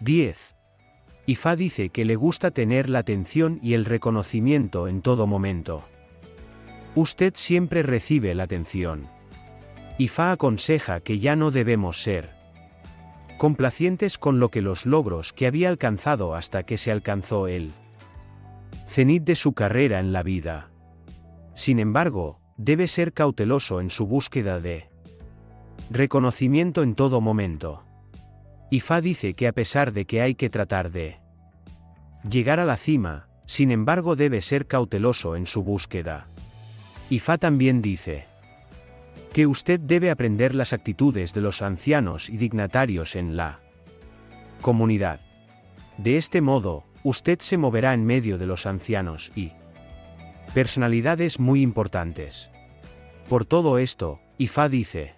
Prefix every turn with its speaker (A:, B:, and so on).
A: 10. Ifa dice que le gusta tener la atención y el reconocimiento en todo momento. Usted siempre recibe la atención. Ifa aconseja que ya no debemos ser complacientes con lo que los logros que había alcanzado hasta que se alcanzó él cenit de su carrera en la vida. Sin embargo, debe ser cauteloso en su búsqueda de reconocimiento en todo momento. Ifa dice que a pesar de que hay que tratar de llegar a la cima, sin embargo debe ser cauteloso en su búsqueda. Ifa también dice que usted debe aprender las actitudes de los ancianos y dignatarios en la comunidad. De este modo, usted se moverá en medio de los ancianos y personalidades muy importantes. Por todo esto, Ifa dice,